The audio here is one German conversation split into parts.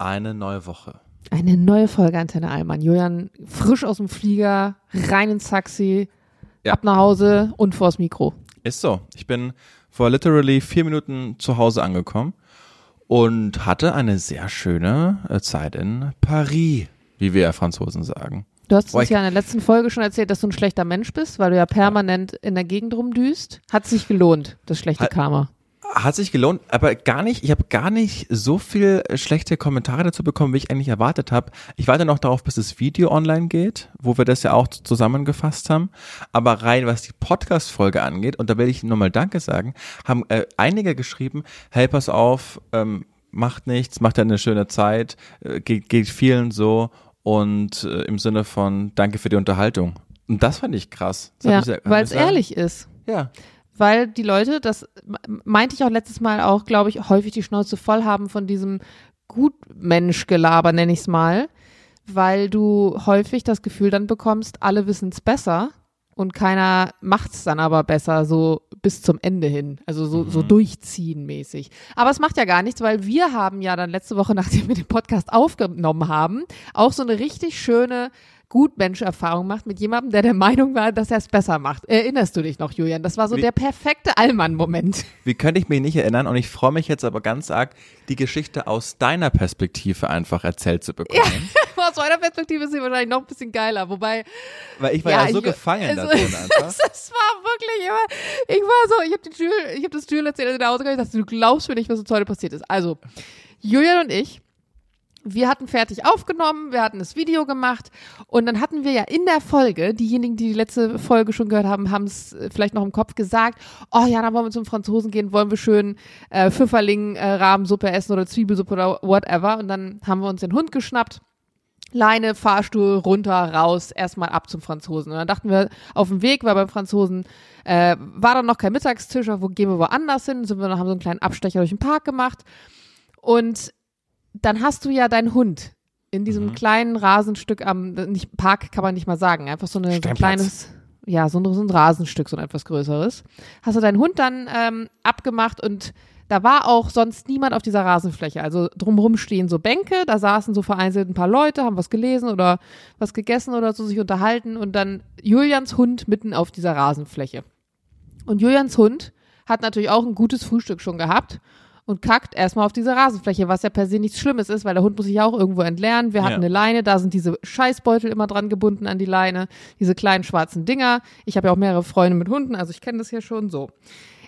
eine neue Woche. Eine neue Folge Antenne Allmann. Julian frisch aus dem Flieger, rein ins Taxi, Ja. ab nach Hause und vors Mikro. Ist so. Ich bin vor literally vier Minuten zu Hause angekommen und hatte eine sehr schöne äh, Zeit in Paris, wie wir ja Franzosen sagen. Du hast uns ja in der letzten Folge schon erzählt, dass du ein schlechter Mensch bist, weil du ja permanent in der Gegend rumdüst. Hat sich gelohnt, das schlechte Karma. Hat sich gelohnt, aber gar nicht, ich habe gar nicht so viel äh, schlechte Kommentare dazu bekommen, wie ich eigentlich erwartet habe. Ich warte noch darauf, bis das Video online geht, wo wir das ja auch zusammengefasst haben. Aber rein, was die Podcast-Folge angeht, und da will ich nochmal Danke sagen, haben äh, einige geschrieben, hey, pass auf, ähm, macht nichts, macht eine schöne Zeit, äh, geht, geht vielen so und äh, im Sinne von Danke für die Unterhaltung. Und das fand ich krass. Das Ja, weil es ehrlich ist. Ja. Weil die Leute, das meinte ich auch letztes Mal auch, glaube ich, häufig die Schnauze voll haben von diesem Gutmensch-Gelaber, nenne ich es mal, weil du häufig das Gefühl dann bekommst, alle wissen es besser und keiner macht es dann aber besser, so bis zum Ende hin. Also so, so durchziehen mäßig. Aber es macht ja gar nichts, weil wir haben ja dann letzte Woche, nachdem wir den Podcast aufgenommen haben, auch so eine richtig schöne Gutmensch-Erfahrung gemacht mit jemandem, der der Meinung war, dass er es besser macht. Erinnerst du dich noch, Julian? Das war so Wie- der perfekte Allmann-Moment. Wie könnte ich mich nicht erinnern? Und ich freue mich jetzt aber ganz arg, die Geschichte aus deiner Perspektive einfach erzählt zu bekommen. Aus meiner Perspektive ist sie wahrscheinlich noch ein bisschen geiler. Wobei, Weil ich war ja, Ja, so ich- gefangen also- da drin einfach. das war wirklich immer, ich war so, ich habe die Tür, ich habe das Tür erzählt, als ich nach Hause gegangen, ich dachte, du glaubst mir nicht, was uns heute passiert ist. Also, Julian und ich, wir hatten fertig aufgenommen, wir hatten das Video gemacht und dann hatten wir ja in der Folge, diejenigen, die die letzte Folge schon gehört haben, haben es äh, vielleicht noch im Kopf gesagt, oh ja, dann wollen wir zum Franzosen gehen, wollen wir schön äh, Pfifferling, äh, Rahmensuppe essen oder Zwiebelsuppe oder whatever und dann haben wir uns den Hund geschnappt Leine, Fahrstuhl, runter, raus, erstmal ab zum Franzosen. Und dann dachten wir, auf dem Weg, weil beim Franzosen äh, war dann noch kein Mittagstisch, wo gehen wir woanders hin, sind wir haben so einen kleinen Abstecher durch den Park gemacht. Und dann hast du ja deinen Hund in diesem Mhm. kleinen Rasenstück am, nicht Park kann man nicht mal sagen, einfach so, eine, so ein kleines, ja, so ein, so ein Rasenstück, so ein etwas größeres. Hast du deinen Hund dann ähm, abgemacht und da war auch sonst niemand auf dieser Rasenfläche. Also drumherum stehen so Bänke, da saßen so vereinzelt ein paar Leute, haben was gelesen oder was gegessen oder so sich unterhalten und dann Julians Hund mitten auf dieser Rasenfläche. Und Julians Hund hat natürlich auch ein gutes Frühstück schon gehabt und kackt erstmal auf diese Rasenfläche, was ja per se nichts Schlimmes ist, weil der Hund muss sich ja auch irgendwo entleeren. Wir hatten Ja. eine Leine, da sind diese Scheißbeutel immer dran gebunden an die Leine, diese kleinen schwarzen Dinger. Ich habe ja auch mehrere Freunde mit Hunden, also ich kenne das hier schon so.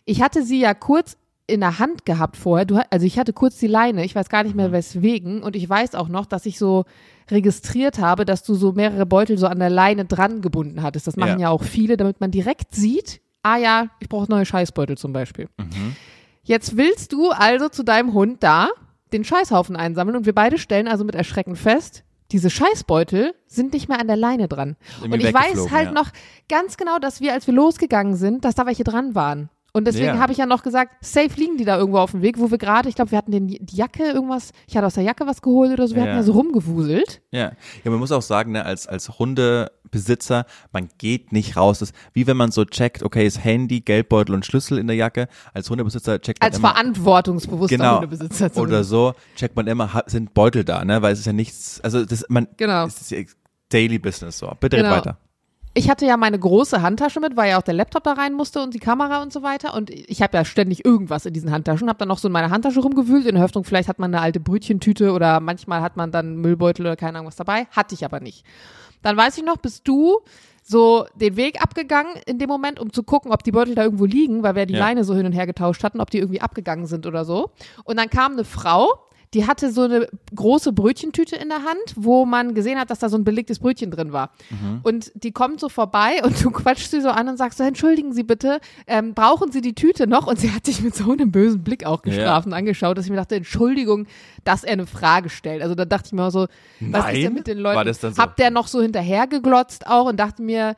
Ich hatte sie ja kurz in der Hand gehabt vorher. Du, also ich hatte kurz die Leine, ich weiß gar nicht mehr Mhm. weswegen. Und ich weiß auch noch, dass ich so registriert habe, dass du so mehrere Beutel so an der Leine dran gebunden hattest. Das machen Ja. ja, auch viele, damit man direkt sieht, ah ja, ich brauche neue Scheißbeutel zum Beispiel. Mhm. Jetzt willst du also zu deinem Hund da den Scheißhaufen einsammeln und wir beide stellen also mit Erschrecken fest, diese Scheißbeutel sind nicht mehr an der Leine dran. Und ich weiß halt ja. noch ganz genau, dass wir, als wir losgegangen sind, dass da welche dran waren. Und deswegen Ja. habe ich ja noch gesagt, safe liegen die da irgendwo auf dem Weg, wo wir gerade, ich glaube, wir hatten den, die Jacke, irgendwas, ich hatte aus der Jacke was geholt oder so, wir Ja. hatten ja so rumgewuselt. Ja. ja, man muss auch sagen, ne, als, als Hundebesitzer, man geht nicht raus. Das ist wie wenn man so checkt, okay, ist Handy, Geldbeutel und Schlüssel in der Jacke. Als Hundebesitzer checkt man Als immer, verantwortungsbewusster genau, Hundebesitzer oder zumindest. so, checkt man immer, sind Beutel da, ne, weil es ist ja nichts, also das, man, Genau. es ist ja Daily Business so. Bitte Genau. red weiter. Ich hatte ja meine große Handtasche mit, weil ja auch der Laptop da rein musste und die Kamera und so weiter. Und ich habe ja ständig irgendwas in diesen Handtaschen. Habe dann noch so in meiner Handtasche rumgewühlt, in der Hoffnung, vielleicht hat man eine alte Brötchentüte oder manchmal hat man dann Müllbeutel oder keine Ahnung was dabei. Hatte ich aber nicht. Dann weiß ich noch, bist du so den Weg abgegangen in dem Moment, um zu gucken, ob die Beutel da irgendwo liegen, weil wir die Ja. Leine so hin und her getauscht hatten, ob die irgendwie abgegangen sind oder so. Und dann kam eine Frau, die hatte so eine große Brötchentüte in der Hand, wo man gesehen hat, dass da so ein belegtes Brötchen drin war. Und die kommt so vorbei und du quatschst sie so an und sagst so, entschuldigen Sie bitte, ähm, brauchen Sie die Tüte noch? Und sie hat dich mit so einem bösen Blick auch gestraft und angeschaut, dass ich mir dachte, Entschuldigung, dass er eine Frage stellt. Also da dachte ich mir so, was ist denn mit den War Leuten? das dann so? Hab der noch so hinterher geglotzt auch und dachte mir,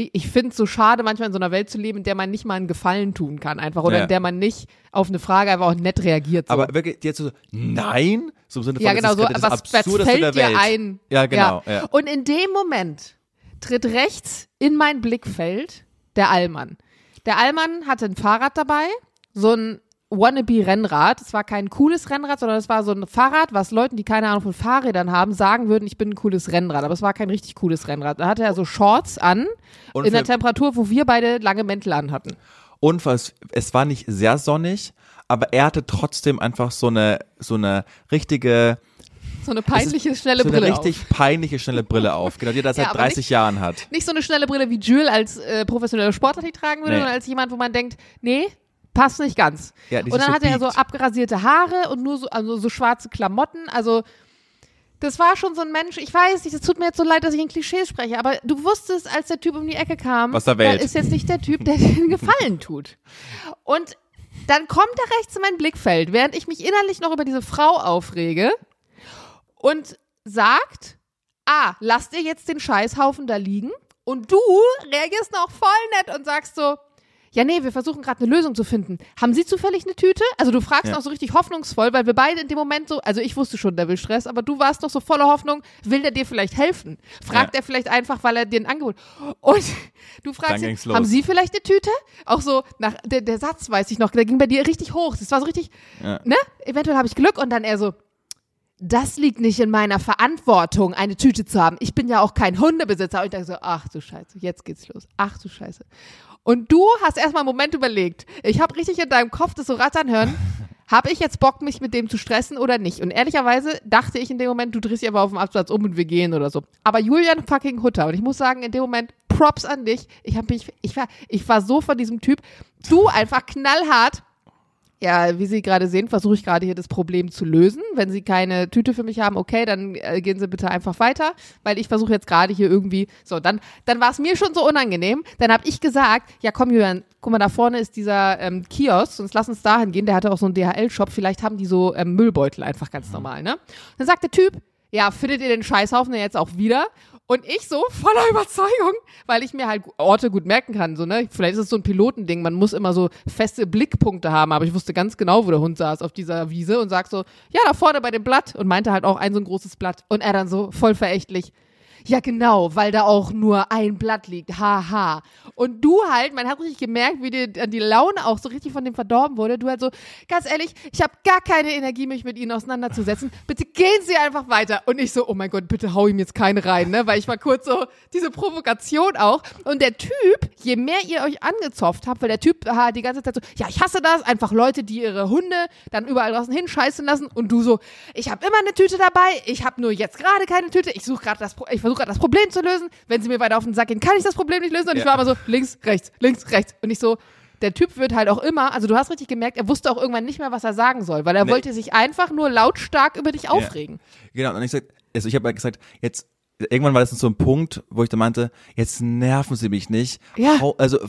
ich, ich finde es so schade, manchmal in so einer Welt zu leben, in der man nicht mal einen Gefallen tun kann, einfach, oder Ja. in der man nicht auf eine Frage einfach auch nett reagiert. So. Aber wirklich, hat so, nein, so im Sinne von, ja, das genau, ist so, das was, was fällt dir ein? Ja, genau, ja. Und in dem Moment tritt rechts in mein Blickfeld der Allmann. Der Allmann hatte ein Fahrrad dabei, so ein Wannabe-Rennrad. Es war kein cooles Rennrad, sondern es war so ein Fahrrad, was Leuten, die keine Ahnung von Fahrrädern haben, sagen würden, ich bin ein cooles Rennrad. Aber es war kein richtig cooles Rennrad. Da hatte er so Shorts an, Und in der Temperatur, wo wir beide lange Mäntel an hatten. Und was, es war nicht sehr sonnig, aber er hatte trotzdem einfach so eine, so eine richtige, So eine peinliche, schnelle so eine Brille richtig auf. peinliche, schnelle Brille auf. Genau, die er das Ja, seit aber 30 Jahren hat. Nicht so eine schnelle Brille wie Jules als äh, professioneller Sportler die tragen würde, Nee. sondern als jemand, wo man denkt, nee, passt nicht ganz. Ja, und dann so hatte er so abgerasierte Haare und nur so, also so schwarze Klamotten. Also das war schon so ein Mensch, ich weiß nicht, es tut mir jetzt so leid, dass ich in Klischees spreche, aber du wusstest, als der Typ um die Ecke kam, Was der Welt. da ist jetzt nicht der Typ, der dir einen Gefallen tut. Und dann kommt er rechts in mein Blickfeld, während ich mich innerlich noch über diese Frau aufrege und sagt, ah, lass dir jetzt den Scheißhaufen da liegen und du reagierst noch voll nett und sagst so, ja, nee, wir versuchen gerade eine Lösung zu finden. Haben Sie zufällig eine Tüte? Also du fragst Ja. auch so richtig hoffnungsvoll, weil wir beide in dem Moment so, also ich wusste schon, der will Stress, aber du warst doch so voller Hoffnung, will der dir vielleicht helfen? Fragt Ja. er vielleicht einfach, weil er dir ein Angebot. Und du fragst ihn, los. haben Sie vielleicht eine Tüte? Auch so, nach, der, der Satz weiß ich noch, der ging bei dir richtig hoch. Das war so richtig, Ja. ne? Eventuell habe ich Glück und dann er so, das liegt nicht in meiner Verantwortung, eine Tüte zu haben. Ich bin ja auch kein Hundebesitzer. Und ich dachte so, ach du Scheiße, jetzt geht's los. Ach du Scheiße. Und du hast erstmal einen Moment überlegt. Ich habe richtig in deinem Kopf das so rattern hören. Habe ich jetzt Bock, mich mit dem zu stressen oder nicht? Und ehrlicherweise dachte ich in dem Moment, du drehst dich aber auf dem Absatz um und wir gehen oder so. Aber Julian fucking Hutter. Und ich muss sagen, in dem Moment, Props an dich. Ich, hab mich, ich, war, ich war so von diesem Typ. Du einfach knallhart. Ja, wie Sie gerade sehen, versuche ich gerade hier das Problem zu lösen. Wenn Sie keine Tüte für mich haben, okay, dann äh, gehen Sie bitte einfach weiter, weil ich versuche jetzt gerade hier irgendwie. So, dann, dann war es mir schon so unangenehm. Dann habe ich gesagt, ja komm Julian, guck mal, da vorne ist dieser ähm, Kiosk, sonst lass uns dahin gehen. Der hatte auch so einen DHL-Shop. Vielleicht haben die so ähm, Müllbeutel einfach ganz normal, ne? Dann sagt der Typ, ja, findet ihr den Scheißhaufen denn jetzt auch wieder? Und ich so voller Überzeugung, weil ich mir halt Orte gut merken kann, so, ne? Vielleicht ist es so ein Pilotending, man muss immer so feste Blickpunkte haben, aber ich wusste ganz genau, wo der Hund saß auf dieser Wiese und sag so, ja, da vorne bei dem Blatt und meinte halt auch ein so ein großes Blatt. Und er dann so voll verächtlich, ja, genau, weil da auch nur ein Blatt liegt. Haha. Und du halt, man hat richtig gemerkt, wie dir dann die Laune auch so richtig von dem verdorben wurde. Du halt so, ganz ehrlich, ich habe gar keine Energie, mich mit ihnen auseinanderzusetzen. Bitte gehen Sie einfach weiter. Und ich so, oh mein Gott, bitte hau ihm jetzt keine rein, ne? Weil ich war kurz so, diese Provokation auch. Und der Typ, je mehr ihr euch angezopft habt, weil der Typ ha, die ganze Zeit so, ja, ich hasse das, einfach Leute, die ihre Hunde dann überall draußen hinscheißen lassen. Und du so, ich habe immer eine Tüte dabei, ich habe nur jetzt gerade keine Tüte, ich suche gerade das, ich versuche gerade das Problem zu lösen. Wenn sie mir weiter auf den Sack gehen, kann ich das Problem nicht lösen. Und ich Ja. war immer so, links, rechts, links, rechts. Und ich so, der Typ wird halt auch immer, also du hast richtig gemerkt, er wusste auch irgendwann nicht mehr, was er sagen soll, weil er Nee. wollte sich einfach nur lautstark über dich aufregen. Genau, und ich sag, also ich habe halt gesagt, jetzt irgendwann war das so ein Punkt, wo ich dann meinte, jetzt nerven Sie mich nicht. Ja. Also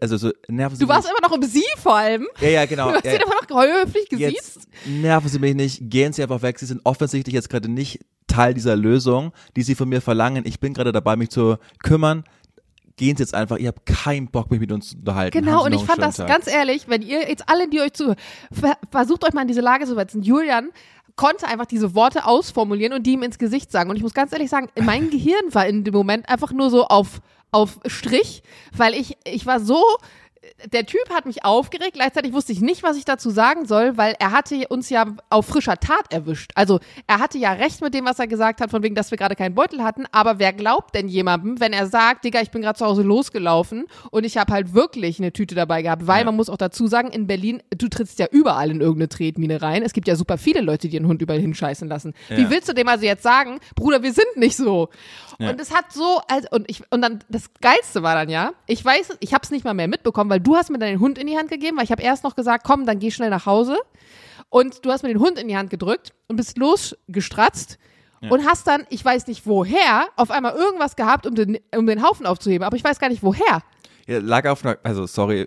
also so nerven Sie Du mich warst immer noch im Sie vor allem. Ja, ja, genau. Du hast ja, ihn immer noch höflich gesiezt. jetzt nerven Sie mich nicht, gehen Sie einfach weg. Sie sind offensichtlich jetzt gerade nicht Teil dieser Lösung, die Sie von mir verlangen. Ich bin gerade dabei, mich zu kümmern. Gehen Sie jetzt einfach. Ich habe keinen Bock, mich mit uns zu unterhalten. Genau, und ich fand das Tag. ganz ehrlich, wenn ihr jetzt alle, die euch zu, ver versucht euch mal in diese Lage zu setzen. Julian konnte einfach diese Worte ausformulieren und die ihm ins Gesicht sagen. Und ich muss ganz ehrlich sagen, mein Gehirn war in dem Moment einfach nur so auf, auf Strich, weil ich, ich war so, der Typ hat mich aufgeregt, gleichzeitig wusste ich nicht, was ich dazu sagen soll, weil er hatte uns ja auf frischer Tat erwischt. Also er hatte ja recht mit dem, was er gesagt hat, von wegen, dass wir gerade keinen Beutel hatten, aber wer glaubt denn jemandem, wenn er sagt, Digga, ich bin gerade zu Hause losgelaufen und ich habe halt wirklich eine Tüte dabei gehabt, weil Ja. man muss auch dazu sagen, in Berlin, du trittst ja überall in irgendeine Tretmine rein. Es gibt ja super viele Leute, die ihren Hund überall hinscheißen lassen. Wie Ja. willst du dem also jetzt sagen, Bruder, wir sind nicht so? Ja. Und es hat so, also, und ich, und dann, das Geilste war dann ja, ich weiß, ich habe es nicht mal mehr mitbekommen, weil du hast mir deinen Hund in die Hand gegeben, weil ich habe erst noch gesagt, komm, dann geh schnell nach Hause. Und du hast mir den Hund in die Hand gedrückt und bist losgestratzt und hast dann, ich weiß nicht woher, auf einmal irgendwas gehabt, um den, um den Haufen aufzuheben, aber ich weiß gar nicht woher. Ja, lag auf einer, also sorry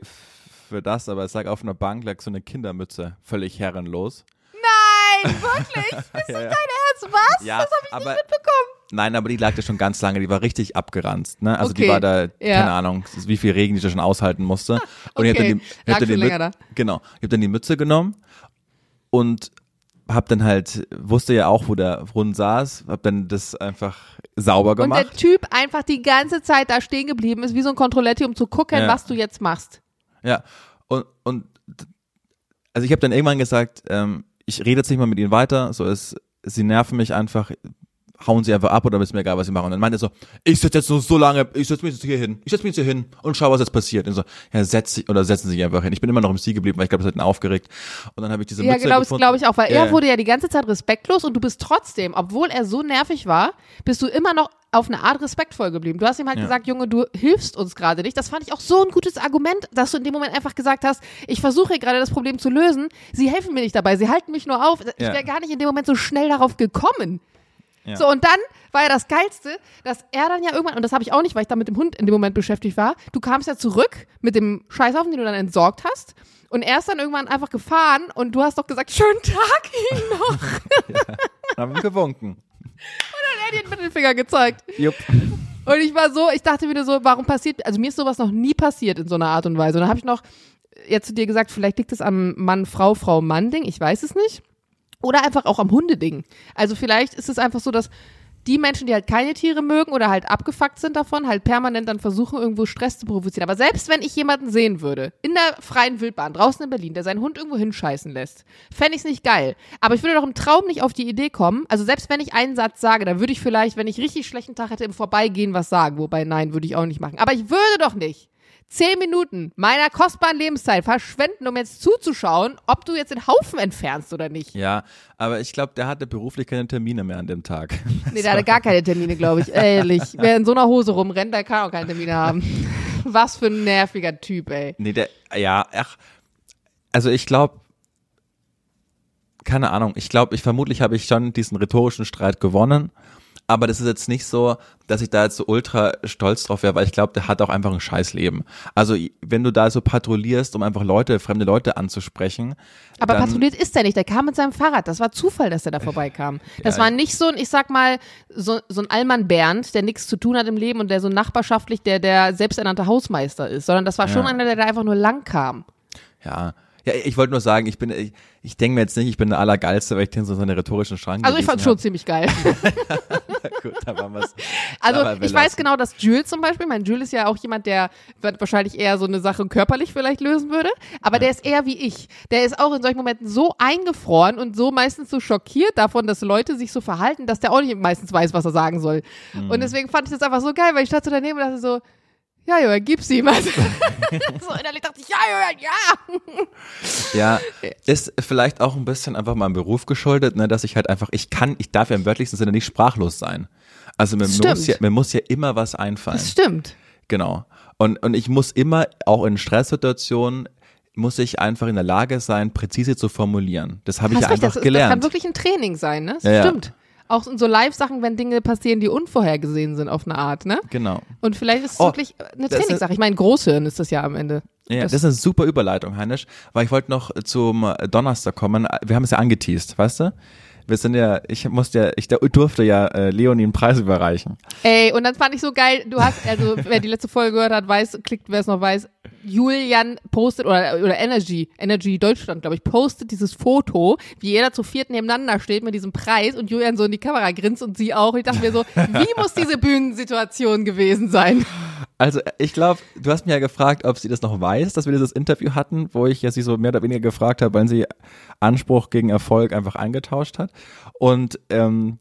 für das, aber es lag auf einer Bank, lag so eine Kindermütze, völlig herrenlos. Nein, wirklich? Bist Ja, du ja. dein Ernst? Was? Ja, das habe ich aber- nicht mitbekommen. Nein, aber die lag da schon ganz lange, die war richtig abgeranzt, ne? Also die Okay. war da, Ja. keine Ahnung, wie viel Regen die da schon aushalten musste. Und ich hab Okay. dann die, ich Lag hab dann die schon Mü- länger da. Genau. Ich habe dann die Mütze genommen und hab dann halt, wusste ja auch, wo der Hund saß, hab dann das einfach sauber Und der gemacht. Typ einfach die ganze Zeit da stehen geblieben ist, wie so ein Kontrolletti, um zu gucken, Ja. was du jetzt machst. Ja. Und, und also ich habe dann irgendwann gesagt, ähm, ich rede jetzt nicht mal mit ihnen weiter, so ist, sie nerven mich einfach, hauen sie einfach ab oder ist mir egal, was sie machen. Und dann meinte er so, ich sitze jetzt nur so lange, ich setze mich jetzt hier hin, ich setze mich jetzt hier hin und schau, was jetzt passiert. Und so, ja, setz dich, oder setzen Sie sich einfach hin. Ich bin immer noch im Sie geblieben, weil ich glaube, das hat ihn aufgeregt. Und dann habe ich diese Ja, Mütze glaube ich, gefunden. glaub ich auch, weil Ja, er ja. wurde ja die ganze Zeit respektlos und du bist trotzdem, obwohl er so nervig war, bist du immer noch auf eine Art respektvoll geblieben. Du hast ihm halt Ja. gesagt, Junge, du hilfst uns gerade nicht. Das fand ich auch so ein gutes Argument, dass du in dem Moment einfach gesagt hast, ich versuche gerade das Problem zu lösen. Sie helfen mir nicht dabei, sie halten mich nur auf. Ich Ja. wäre gar nicht in dem Moment so schnell darauf gekommen. Ja. So, und dann war ja das Geilste, dass er dann ja irgendwann, und das habe ich auch nicht, weil ich da mit dem Hund in dem Moment beschäftigt war, du kamst ja zurück mit dem Scheißhaufen, den du dann entsorgt hast. Und er ist dann irgendwann einfach gefahren und du hast doch gesagt, schönen Tag Ihnen noch. Haben wir gewunken. Dir den Mittelfinger gezeigt. Jupp. Und ich war so, ich dachte wieder so, warum passiert, also mir ist sowas noch nie passiert in so einer Art und Weise. Und dann habe ich noch jetzt zu dir gesagt, vielleicht liegt es am Mann, Frau, Frau, Mann-Ding, ich weiß es nicht. Oder einfach auch am Hundeding. Also vielleicht ist es einfach so, dass die Menschen, die halt keine Tiere mögen oder halt abgefuckt sind davon, halt permanent dann versuchen, irgendwo Stress zu provozieren. Aber selbst wenn ich jemanden sehen würde, in der freien Wildbahn, draußen in Berlin, der seinen Hund irgendwo hinscheißen lässt, fände ich es nicht geil. Aber ich würde doch im Traum nicht auf die Idee kommen. Also selbst wenn ich einen Satz sage, dann würde ich vielleicht, wenn ich richtig schlechten Tag hätte, im Vorbeigehen was sagen. Wobei, nein, würde ich auch nicht machen. Aber ich würde doch nicht zehn Minuten meiner kostbaren Lebenszeit verschwenden, um jetzt zuzuschauen, ob du jetzt den Haufen entfernst oder nicht. Ja, aber ich glaube, der hatte beruflich keine Termine mehr an dem Tag. Nee, der hatte gar keine Termine, glaube ich. Ehrlich. Wer in so einer Hose rumrennt, der kann auch keine Termine haben. Was für ein nerviger Typ, ey. Nee, der, ja, ach, also ich glaube, keine Ahnung, ich glaube, ich vermutlich habe ich schon diesen rhetorischen Streit gewonnen, aber das ist jetzt nicht so, dass ich da jetzt so ultra stolz drauf wäre, weil ich glaube, der hat auch einfach ein Scheißleben. Also wenn du da so patrouillierst, um einfach Leute, fremde Leute anzusprechen, Aber patrouilliert ist er nicht. Der kam mit seinem Fahrrad. Das war Zufall, dass er da vorbeikam. Das Ja, war nicht so ein, ich sag mal, so, so ein Allmann Bernd, der nichts zu tun hat im Leben und der so nachbarschaftlich der, der selbsternannte Hausmeister ist, sondern das war schon Ja. einer, der da einfach nur lang kam. ja, ja, ich wollte nur sagen, ich bin, ich, ich denke mir jetzt nicht, ich bin der Allergeilste, weil ich den so seine rhetorischen Strang Also ich fand schon ziemlich geil. hab. Gut, da waren wir's. Also dabei ich weiß genau, dass Jules zum Beispiel, mein Jules ist ja auch jemand, der wahrscheinlich eher so eine Sache körperlich vielleicht lösen würde, aber der ist eher wie ich. Der ist auch in solchen Momenten so eingefroren und so meistens so schockiert davon, dass Leute sich so verhalten, dass der auch nicht meistens weiß, was er sagen soll. Mhm. Und deswegen fand ich das einfach so geil, weil ich stand so daneben und dachte so, ja, Johann, gib's ihm. Also, so innerlich dachte ich, ja, Johann, ja. Ja, ist vielleicht auch ein bisschen einfach meinem Beruf geschuldet, ne, dass ich halt einfach, ich kann, ich darf ja im wörtlichsten Sinne nicht sprachlos sein. Also mir Stimmt. muss, ja, mir muss ja immer was einfallen. Das stimmt. Genau. Und, und ich muss immer, auch in Stresssituationen, muss ich einfach in der Lage sein, präzise zu formulieren. Das habe ich ja einfach das, ist, das kann gelernt. wirklich ein Training sein, ne? Das Ja, ja. Auch in so Live-Sachen, wenn Dinge passieren, die unvorhergesehen sind auf eine Art, ne? Genau. Und vielleicht ist es Oh, wirklich eine Trainingssache. Ich meine, Großhirn ist das ja am Ende. Ja, Das- das, ist eine super Überleitung, Heinisch, weil ich wollte noch zum Donnerstag kommen. Wir haben es ja angeteased, weißt du? Wir sind ja, ich musste ja, ich durfte ja äh, Leonie einen Preis überreichen. Ey, und dann fand ich so geil, du hast, also wer die letzte Folge gehört hat, weiß, klickt, wer es noch weiß, Julian postet, oder, oder Energy, Energy Deutschland, glaube ich, postet dieses Foto, wie jeder zu viert nebeneinander steht mit diesem Preis und Julian so in die Kamera grinst und sie auch. Ich dachte mir so, wie muss diese Bühnensituation gewesen sein? Also ich glaube, du hast mir ja gefragt, ob sie das noch weiß, dass wir dieses Interview hatten, wo ich ja sie so mehr oder weniger gefragt habe, wann sie Anspruch gegen Erfolg einfach eingetauscht hat. Und ähm,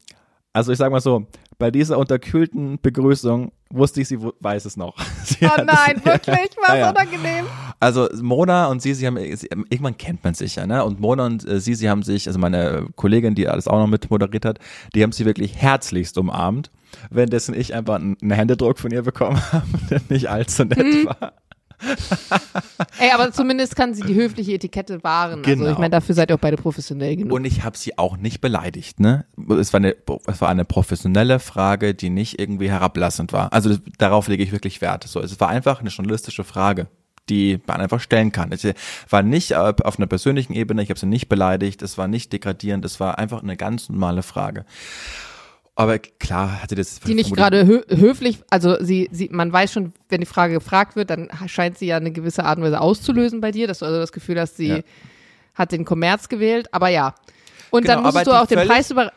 also ich sage mal so, bei dieser unterkühlten Begrüßung wusste ich, sie weiß es noch. Sie Oh es- nein, wirklich, war Ja, ja. unangenehm. Also Mona und sie, sie haben irgendwann kennt man sich ja, ne? Und Mona und äh, sie, sie haben sich, also meine Kollegin, die alles auch noch mit moderiert hat, die haben sie wirklich herzlichst umarmt, währenddessen ich einfach einen Händedruck von ihr bekommen habe, der nicht allzu nett Mhm. war. Ey, aber zumindest kann sie die höfliche Etikette wahren. Also Genau. ich meine, dafür seid ihr auch beide professionell genug. Und ich habe sie auch nicht beleidigt, ne? Es war eine, es war eine professionelle Frage, die nicht irgendwie herablassend war. Also das, darauf lege ich wirklich Wert. So, es war einfach eine journalistische Frage, die man einfach stellen kann. Es war nicht auf einer persönlichen Ebene, ich habe sie nicht beleidigt, es war nicht degradierend, es war einfach eine ganz normale Frage. Aber klar hatte das die nicht gerade hö höflich, also sie, sie, man weiß schon, wenn die Frage gefragt wird, dann scheint sie ja eine gewisse Art und Weise auszulösen bei dir, dass du also das Gefühl hast, sie Ja. hat den Kommerz gewählt, aber ja. Und Genau, dann musst du auch den völlig- Preis über,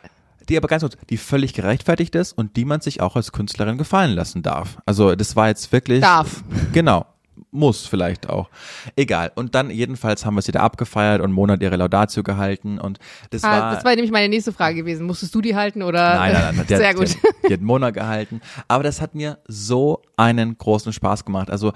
die aber ganz kurz, die völlig gerechtfertigt ist und die man sich auch als Künstlerin gefallen lassen darf. Also das war jetzt wirklich darf. Genau. Muss vielleicht auch. Egal. Und dann jedenfalls haben wir es wieder abgefeiert und Mona hat ihre Laudatio gehalten und das Ah, war das war nämlich meine nächste Frage gewesen. Musstest du die halten oder? Nein, nein, nein. Sehr hat, gut. Die, hat- die hat Mona gehalten. Aber das hat mir so einen großen Spaß gemacht. Also,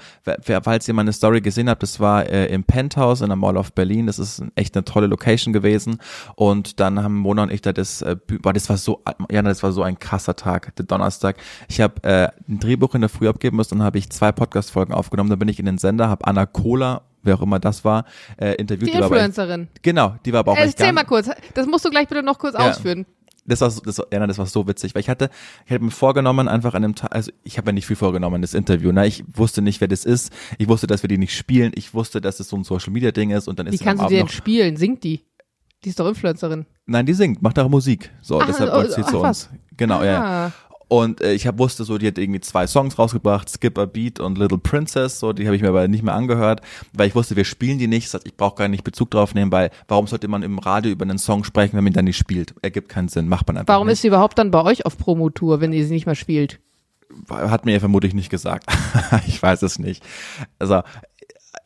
falls ihr meine Story gesehen habt, das war äh, im Penthouse in der Mall of Berlin. Das ist echt eine tolle Location gewesen. Und dann haben Mona und ich da das, äh, boah, das war so, ja, das war so ein krasser Tag, der Donnerstag. Ich habe äh, ein Drehbuch in der Früh abgeben müssen, dann habe ich zwei Podcast-Folgen aufgenommen. Dann bin ich den Sender, habe Anna Cola, wer auch immer das war, äh, interviewt. Die echt- Influencerin. Genau, die war aber auch echt Erzähl mal kurz. Das musst du gleich bitte noch kurz Ja. ausführen. das war, so- das, war- ja, das war so witzig, weil ich hatte, ich hatte mir vorgenommen, einfach an dem Tag, also ich habe mir nicht viel vorgenommen, das Interview, ne? Ich wusste nicht, wer das ist, ich wusste, dass wir die nicht spielen, ich wusste, dass es so ein Social Media Ding ist und dann Wie ist am kannst du die denn spielen? Singt die? Die ist doch Influencerin. Nein, die singt, macht auch Musik. So, Ach, deshalb oh, sie ach, zu was. uns. Genau, ja. Und äh, ich hab, wusste so, die hat irgendwie zwei Songs rausgebracht, Skip a Beat und Little Princess, so, die habe ich mir aber nicht mehr angehört, weil ich wusste, wir spielen die nicht. Ich brauche gar nicht Bezug drauf nehmen, weil warum sollte man im Radio über einen Song sprechen, wenn man ihn dann nicht spielt? Ergibt keinen Sinn, macht man einfach Warum nicht. ist sie überhaupt dann bei euch auf Promotour, wenn ihr sie nicht mehr spielt? hat mir ja vermutlich nicht gesagt. ich weiß es nicht. Also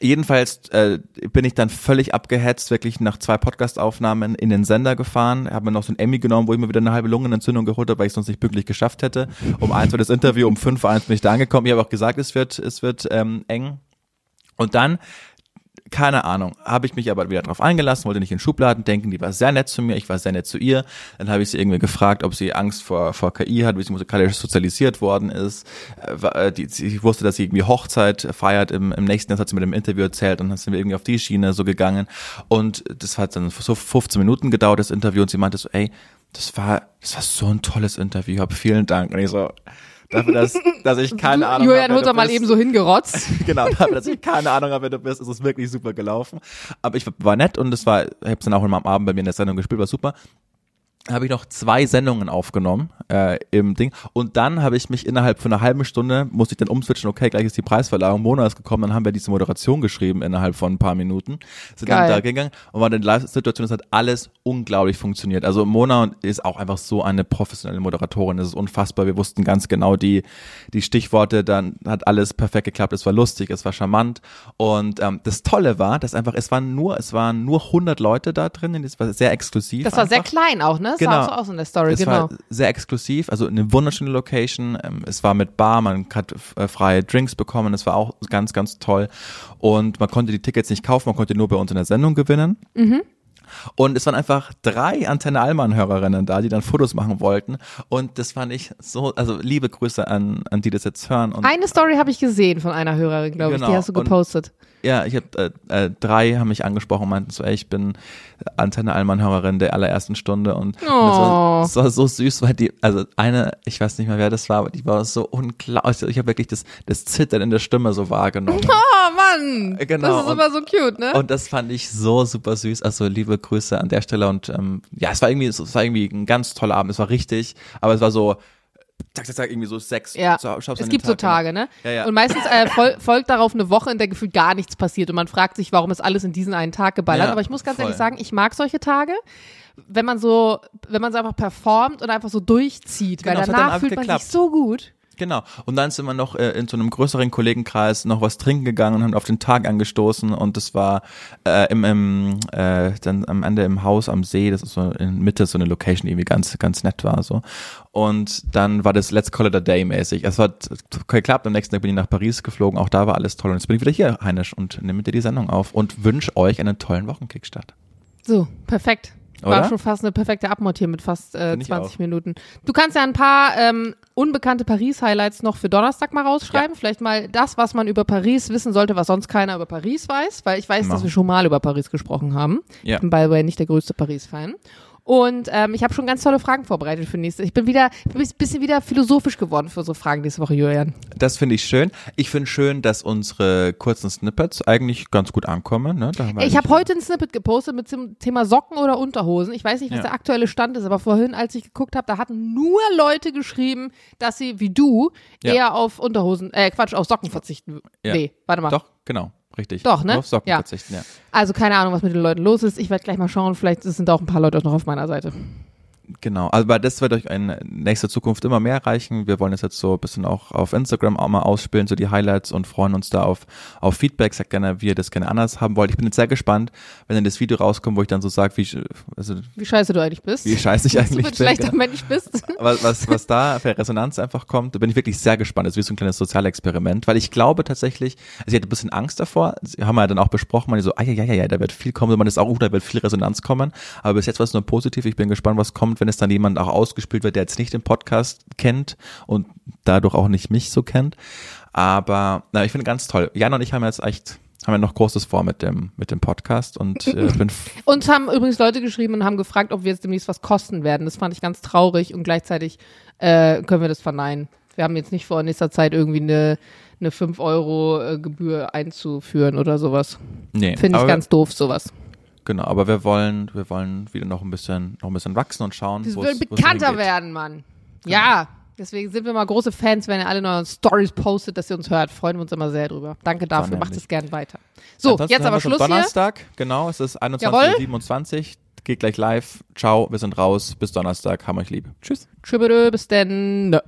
jedenfalls äh, bin ich dann völlig abgehetzt, wirklich nach zwei Podcast-Aufnahmen in den Sender gefahren, habe mir noch so ein Emmy genommen, wo ich mir wieder eine halbe Lungenentzündung geholt habe, weil ich sonst nicht pünktlich geschafft hätte. Um eins war das Interview, um fünf eins bin ich da angekommen. Ich habe auch gesagt, es wird, es wird ähm, eng. Und dann keine Ahnung, habe ich mich aber wieder drauf eingelassen, wollte nicht in Schubladen denken, die war sehr nett zu mir, ich war sehr nett zu ihr. Dann habe ich sie irgendwie gefragt, ob sie Angst vor, vor KI hat, wie sie musikalisch sozialisiert worden ist. Äh, wa- äh, ich wusste, dass sie irgendwie Hochzeit feiert im, im nächsten Jahr, das hat sie mir im Interview erzählt und dann sind wir irgendwie auf die Schiene so gegangen. Und das hat dann so 15 Minuten gedauert, das Interview, und sie meinte so, ey, das war, das war so ein tolles Interview, hab vielen Dank. Und ich so, dafür, dass, dass ich keine Du, Ahnung Julian habe, du doch mal eben so hingerotzt. genau, dafür, dass ich keine Ahnung habe, wer du bist, ist es wirklich super gelaufen. Aber ich war nett und es war, ich habe es dann auch immer am Abend bei mir in der Sendung gespielt, war super. Habe ich noch zwei Sendungen aufgenommen äh, im Ding und dann habe ich mich innerhalb von einer halben Stunde musste ich dann umswitchen. Okay, gleich ist die Preisverleihung. Mona ist gekommen, dann haben wir diese Moderation geschrieben innerhalb von ein paar Minuten. Sind Geil. dann da gegangen und war in der Live-Situation. Es hat alles unglaublich funktioniert. Also Mona ist auch einfach so eine professionelle Moderatorin. Das ist unfassbar. Wir wussten ganz genau die die Stichworte. Dann hat alles perfekt geklappt. Es war lustig, es war charmant und ähm, das Tolle war, dass einfach es waren nur es waren nur 100 Leute da drin. Das war sehr exklusiv. Das war sehr einfach. klein auch, ne? Das Genau. war auch so aus in der Story, Es genau. war sehr exklusiv, also eine wunderschöne Location. Ähm, Es war mit Bar, man hat äh, freie Drinks bekommen. Es war auch ganz, ganz toll. Und man konnte die Tickets nicht kaufen, man konnte nur bei uns in der Sendung gewinnen. Mhm. Und es waren einfach drei Antenne Allmann-Hörerinnen da, die dann Fotos machen wollten. Und das fand ich so, also liebe Grüße an, an die das jetzt hören. Und Eine Story habe ich gesehen von einer Hörerin, glaube ich. Genau. Die hast du Und- gepostet. Ja, ich habe äh, äh, drei haben mich angesprochen und meinten so, ey, ich bin Antenne Allmann Hörerin der allerersten Stunde und, und das, war, Oh. das war so süß, weil die also eine, ich weiß nicht mehr wer das war, aber die war so unglaublich. Ich habe wirklich das das Zittern in der Stimme so wahrgenommen. Oh Mann! Äh, genau, Das ist und- immer so cute, ne? Und das fand ich so super süß. Also liebe Grüße an der Stelle und ähm, ja, es war irgendwie es war irgendwie ein ganz toller Abend. Es war richtig, aber es war so zack, zack, zack, irgendwie so sechs. Ja, so, es gibt den so Tag, Tage, ne? Ja, ja. Und meistens äh, fol folgt darauf eine Woche, in der gefühlt gar nichts passiert und man fragt sich, warum ist alles in diesen einen Tag geballert. Ja, Aber ich muss ganz voll. ehrlich sagen, ich mag solche Tage, wenn man so, wenn man so einfach performt und einfach so durchzieht, Genau, weil danach fühlt man geklappt. sich so gut. Genau. Und dann sind wir noch äh, in so einem größeren Kollegenkreis noch was trinken gegangen und haben auf den Tag angestoßen und das war äh, im, im äh, dann am Ende im Haus am See, das ist so in Mitte so eine Location, die irgendwie ganz ganz nett war so. Und dann war das Let's Call It a Day mäßig. Es hat geklappt. Am nächsten Tag bin ich nach Paris geflogen. Auch da war alles toll. Und jetzt bin ich wieder hier, Heinisch, und nehme dir die Sendung auf und wünsche euch einen tollen Wochenkickstart. So, perfekt. War Oder? schon fast eine perfekte Abmod hier mit fast äh, Find ich 20 auch. Minuten. Du kannst ja ein paar ähm, unbekannte Paris-Highlights noch für Donnerstag mal rausschreiben. Vielleicht mal das, was man über Paris wissen sollte, was sonst keiner über Paris weiß, weil ich weiß, dass Machen. wir schon mal über Paris gesprochen haben. Ja. Ich bin by the way nicht der größte Paris-Fan. Und ähm, ich habe schon ganz tolle Fragen vorbereitet für nächste. Ich bin wieder ein bisschen wieder philosophisch geworden für so Fragen diese Woche, Julian. Das finde ich schön. Ich finde schön, dass unsere kurzen Snippets eigentlich ganz gut ankommen. Ne? Wir Ich habe heute ein Snippet gepostet mit dem Thema Socken oder Unterhosen. Ich weiß nicht, was Ja. der aktuelle Stand ist, aber vorhin, als ich geguckt habe, da hatten nur Leute geschrieben, dass sie, wie du, Ja. eher auf Unterhosen, äh, Quatsch, auf Socken verzichten. Ja. Nee, warte mal. Doch, genau. Richtig. Doch, ne? Auf Socken Ja. verzichten, ja. Also keine Ahnung, was mit den Leuten los ist. Ich werde gleich mal schauen. Vielleicht sind auch ein paar Leute noch auf meiner Seite. Genau, also aber das wird euch in nächster Zukunft immer mehr erreichen. Wir wollen es jetzt so ein bisschen auch auf Instagram auch mal ausspielen, so die Highlights und freuen uns da auf, auf Feedback. Sagt gerne, wie ihr das gerne anders haben wollt. Ich bin jetzt sehr gespannt, wenn dann das Video rauskommt, wo ich dann so sage, wie, also, Wie scheiße du eigentlich bist. wie scheiße ich eigentlich bin. schlechter genau. Mensch bist. was, was, was da für Resonanz einfach kommt, da bin ich wirklich sehr gespannt. Das ist wie so ein kleines Sozialexperiment, weil ich glaube tatsächlich, also ich hatte ein bisschen Angst davor, Sie haben wir ja dann auch besprochen, man so, ah ja, ja, ja, ja, da wird viel kommen, man ist auch, uh, da wird viel Resonanz kommen, aber bis jetzt war es nur positiv, ich bin gespannt, was kommt, wenn es dann jemand auch ausgespielt wird, der jetzt nicht den Podcast kennt und dadurch auch nicht mich so kennt, aber na, ich finde ganz toll. Jan und ich haben jetzt echt, haben ja noch Großes vor mit dem, mit dem Podcast und äh, bin Uns haben übrigens Leute geschrieben und haben gefragt, ob wir jetzt demnächst was kosten werden. Das fand ich ganz traurig und gleichzeitig äh, können wir das verneinen. Wir haben jetzt nicht vor, in nächster Zeit irgendwie eine, eine 5 Euro äh, Gebühr einzuführen oder sowas. nee, Finde ich aber- ganz doof, sowas. Genau, aber wir wollen, wir wollen wieder noch ein bisschen, noch ein bisschen wachsen und schauen, Wir wo wollen bekannter werden, Mann. Ja, deswegen sind wir mal große Fans, wenn ihr alle in euren Stories postet, dass ihr uns hört. Freuen wir uns immer sehr drüber. Danke dafür, macht es gern weiter. So, Ansonsten jetzt aber Schluss hier. Donnerstag, genau, es ist 21.27 Uhr, geht gleich live. Ciao, wir sind raus. Bis Donnerstag, haben euch lieb. Tschüss. Tschüss, bis denn.